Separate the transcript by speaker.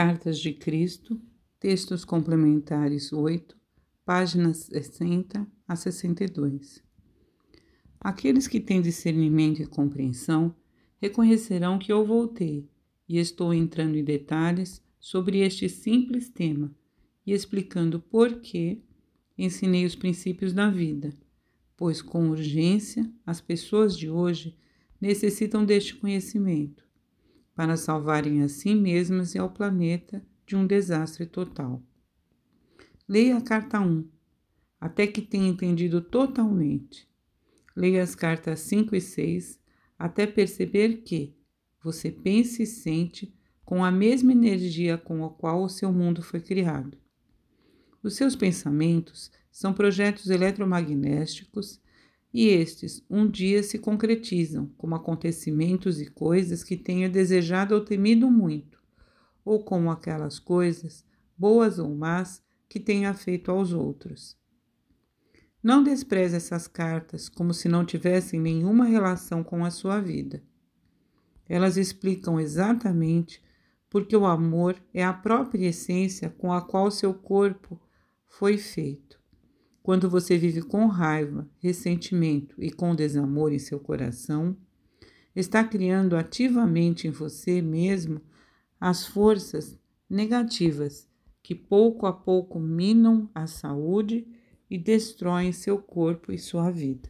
Speaker 1: Cartas de Cristo, textos complementares 8, páginas 60 a 62. Aqueles que têm discernimento e compreensão reconhecerão que eu voltei e estou entrando em detalhes sobre este simples tema e explicando por que ensinei os princípios da vida, pois com urgência as pessoas de hoje necessitam deste conhecimento para salvarem a si mesmas e ao planeta de um desastre total. Leia a carta 1, até que tenha entendido totalmente. Leia as cartas 5 e 6 até perceber que você pensa e sente com a mesma energia com a qual o seu mundo foi criado. Os seus pensamentos são projetos eletromagnéticos e estes um dia se concretizam como acontecimentos e coisas que tenha desejado ou temido muito, ou como aquelas coisas, boas ou más, que tenha feito aos outros. Não despreze essas cartas como se não tivessem nenhuma relação com a sua vida. Elas explicam exatamente porque o amor é a própria essência com a qual seu corpo foi feito. Quando você vive com raiva, ressentimento e com desamor em seu coração, está criando ativamente em você mesmo as forças negativas que pouco a pouco minam a saúde e destroem seu corpo e sua vida.